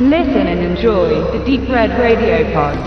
Listen and enjoy the Deep Red Radio Pod.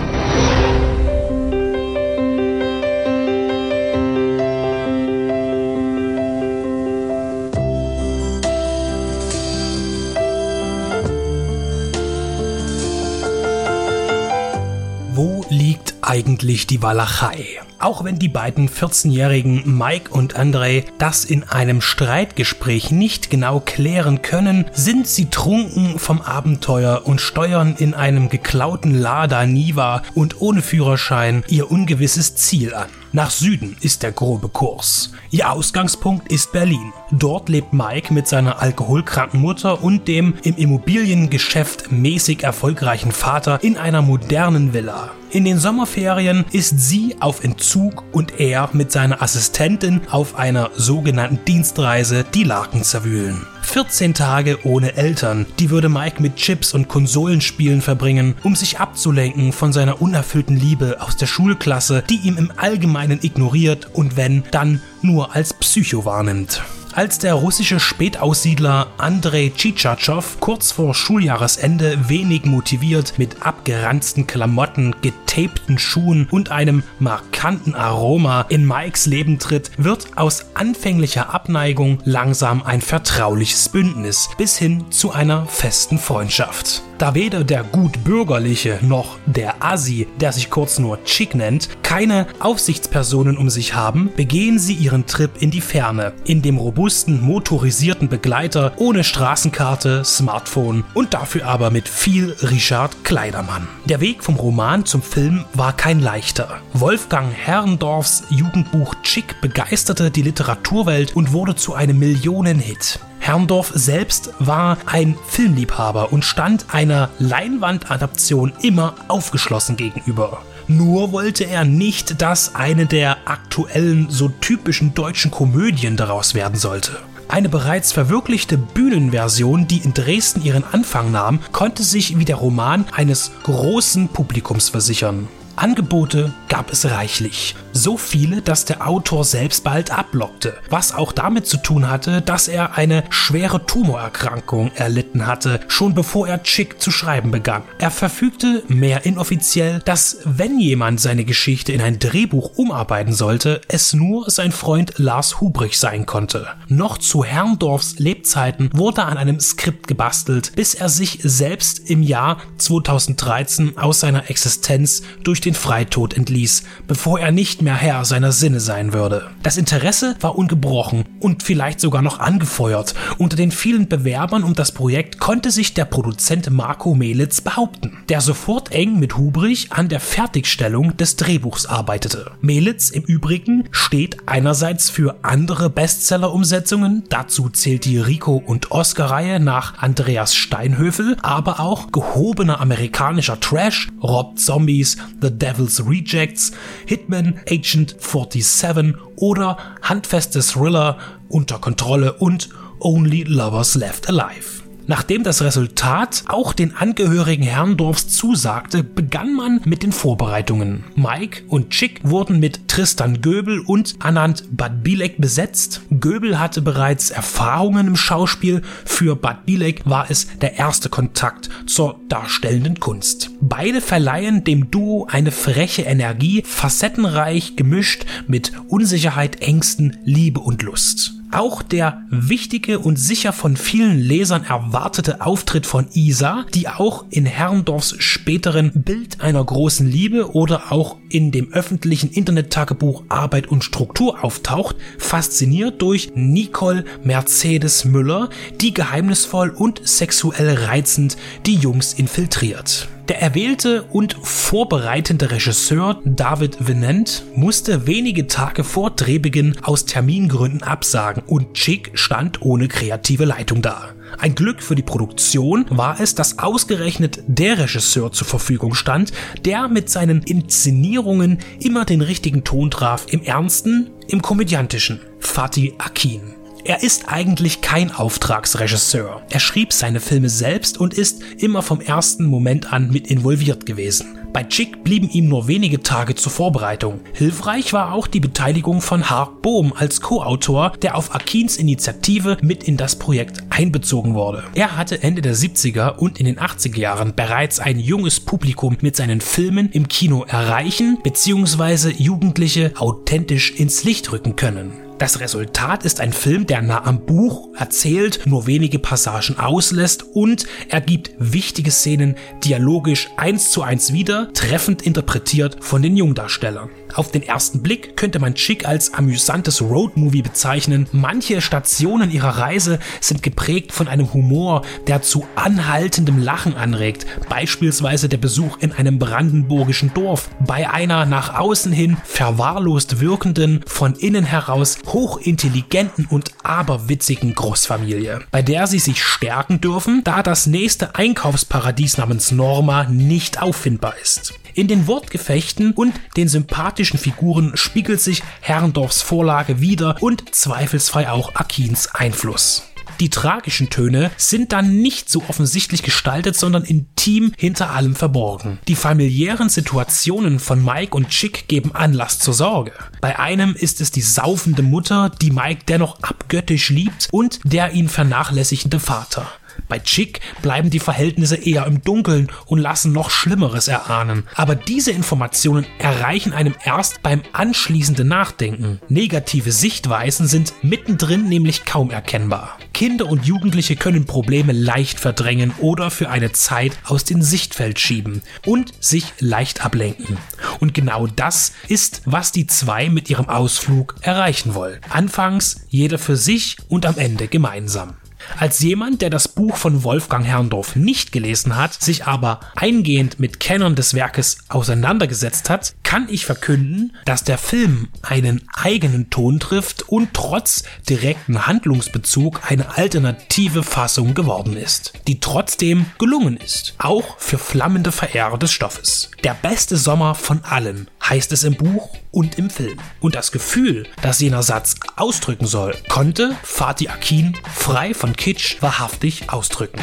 Wo liegt eigentlich die Walachei? Auch wenn die beiden 14-jährigen Mike und Andre das in einem Streitgespräch nicht genau klären können, sind sie trunken vom Abenteuer und steuern in einem geklauten Lada Niva und ohne Führerschein ihr ungewisses Ziel an. Nach Süden ist der grobe Kurs. Ihr Ausgangspunkt ist Berlin. Dort lebt Mike mit seiner alkoholkranken Mutter und dem im Immobiliengeschäft mäßig erfolgreichen Vater in einer modernen Villa. In den Sommerferien ist sie auf Entzug und er mit seiner Assistentin auf einer sogenannten Dienstreise die Laken zerwühlen. 14 Tage ohne Eltern, die würde Mike mit Chips und Konsolenspielen verbringen, um sich abzulenken von seiner unerfüllten Liebe aus der Schulklasse, die ihm im Allgemeinen ignoriert und wenn, dann nur als Psycho wahrnimmt. Als der russische Spätaussiedler Andrei Tschitschatschow kurz vor Schuljahresende wenig motiviert mit abgeranzten Klamotten, getapten Schuhen und einem markanten Aroma in Mikes Leben tritt, wird aus anfänglicher Abneigung langsam ein vertrauliches Bündnis bis hin zu einer festen Freundschaft. Da weder der gut bürgerliche noch der Assi, der sich kurz nur Chick nennt, keine Aufsichtspersonen um sich haben, begehen sie ihren Trip in die Ferne, in dem robusten motorisierten Begleiter ohne Straßenkarte, Smartphone und dafür aber mit viel Richard Kleidermann. Der Weg vom Roman zum Film war kein leichter. Wolfgang Herrendorfs Jugendbuch Chick begeisterte die Literaturwelt und wurde zu einem Millionenhit. Herrndorf selbst war ein Filmliebhaber und stand einer Leinwandadaption immer aufgeschlossen gegenüber. Nur wollte er nicht, dass eine der aktuellen, so typischen deutschen Komödien daraus werden sollte. Eine bereits verwirklichte Bühnenversion, die in Dresden ihren Anfang nahm, konnte sich wie der Roman eines großen Publikums versichern. Angebote gab es reichlich. So viele, dass der Autor selbst bald ablockte, was auch damit zu tun hatte, dass er eine schwere Tumorerkrankung erlitten hatte, schon bevor er Chick zu schreiben begann. Er verfügte mehr inoffiziell, dass wenn jemand seine Geschichte in ein Drehbuch umarbeiten sollte, es nur sein Freund Lars Hubrich sein konnte. Noch zu Herrndorfs Lebzeiten wurde an einem Skript gebastelt, bis er sich selbst im Jahr 2013 aus seiner Existenz durch den Freitod entließ, bevor er nicht mehr Herr seiner Sinne sein würde. Das Interesse war ungebrochen und vielleicht sogar noch angefeuert. Unter den vielen Bewerbern um das Projekt konnte sich der Produzent Marco Melitz behaupten, der sofort eng mit Hubrich an der Fertigstellung des Drehbuchs arbeitete. Melitz im Übrigen steht einerseits für andere Bestseller-Umsetzungen, dazu zählt die Rico und Oscar-Reihe nach Andreas Steinhöfel, aber auch gehobener amerikanischer Trash, Rob Zombies, The Devil's Rejects, Hitman, Agent 47 oder handfeste Thriller unter Kontrolle und Only Lovers Left Alive. Nachdem das Resultat auch den Angehörigen Herrndorfs zusagte, begann man mit den Vorbereitungen. Mike und Chick wurden mit Tristan Göbel und Anand Badbilek besetzt. Göbel hatte bereits Erfahrungen im Schauspiel, für Badbilek war es der erste Kontakt zur darstellenden Kunst. Beide verleihen dem Duo eine freche Energie, facettenreich gemischt mit Unsicherheit, Ängsten, Liebe und Lust. Auch der wichtige und sicher von vielen Lesern erwartete Auftritt von Isa, die auch in Herrndorfs späteren Bild einer großen Liebe oder auch in dem öffentlichen Internet-Tagebuch Arbeit und Struktur auftaucht, fasziniert durch Nicole Mercedes Müller, die geheimnisvoll und sexuell reizend die Jungs infiltriert. Der erwählte und vorbereitende Regisseur David Venant musste wenige Tage vor Drehbeginn aus Termingründen absagen und Chick stand ohne kreative Leitung da. Ein Glück für die Produktion war es, dass ausgerechnet der Regisseur zur Verfügung stand, der mit seinen Inszenierungen immer den richtigen Ton traf, im Ernsten, im Komödiantischen. Fatih Akin. Er ist eigentlich kein Auftragsregisseur. Er schrieb seine Filme selbst und ist immer vom ersten Moment an mit involviert gewesen. Bei Chick blieben ihm nur wenige Tage zur Vorbereitung. Hilfreich war auch die Beteiligung von Hark Bohm als Co-Autor, der auf Akins Initiative mit in das Projekt einbezogen wurde. Er hatte Ende der 70er und in den 80er Jahren bereits ein junges Publikum mit seinen Filmen im Kino erreichen bzw. Jugendliche authentisch ins Licht rücken können. Das Resultat ist ein Film, der nah am Buch erzählt, nur wenige Passagen auslässt und er gibt wichtige Szenen dialogisch eins zu eins wieder, treffend interpretiert von den Jungdarstellern. Auf den ersten Blick könnte man Chick als amüsantes Roadmovie bezeichnen. Manche Stationen ihrer Reise sind geprägt von einem Humor, der zu anhaltendem Lachen anregt. Beispielsweise der Besuch in einem brandenburgischen Dorf. Bei einer nach außen hin verwahrlost wirkenden, von innen heraus hochintelligenten und aberwitzigen Großfamilie, bei der sie sich stärken dürfen, da das nächste Einkaufsparadies namens Norma nicht auffindbar ist. In den Wortgefechten und den sympathischen Figuren spiegelt sich Herrendorfs Vorlage wieder und zweifelsfrei auch Akins Einfluss. Die tragischen Töne sind dann nicht so offensichtlich gestaltet, sondern intim hinter allem verborgen. Die familiären Situationen von Mike und Chick geben Anlass zur Sorge. Bei einem ist es die saufende Mutter, die Mike dennoch abgöttisch liebt und der ihn vernachlässigende Vater. Bei Chick bleiben die Verhältnisse eher im Dunkeln und lassen noch Schlimmeres erahnen. Aber diese Informationen erreichen einem erst beim anschließenden Nachdenken. Negative Sichtweisen sind mittendrin nämlich kaum erkennbar. Kinder und Jugendliche können Probleme leicht verdrängen oder für eine Zeit aus dem Sichtfeld schieben und sich leicht ablenken. Und genau das ist, was die zwei mit ihrem Ausflug erreichen wollen. Anfangs jeder für sich und am Ende gemeinsam. Als jemand, der das Buch von Wolfgang Herrndorf nicht gelesen hat, sich aber eingehend mit Kennern des Werkes auseinandergesetzt hat, kann ich verkünden, dass der Film einen eigenen Ton trifft und trotz direkten Handlungsbezug eine alternative Fassung geworden ist, die trotzdem gelungen ist, auch für flammende Verehrer des Stoffes. Der beste Sommer von allen heißt es im Buch und im Film. Und das Gefühl, das jener Satz ausdrücken soll, konnte Fatih Akin frei von Kitsch wahrhaftig ausdrücken.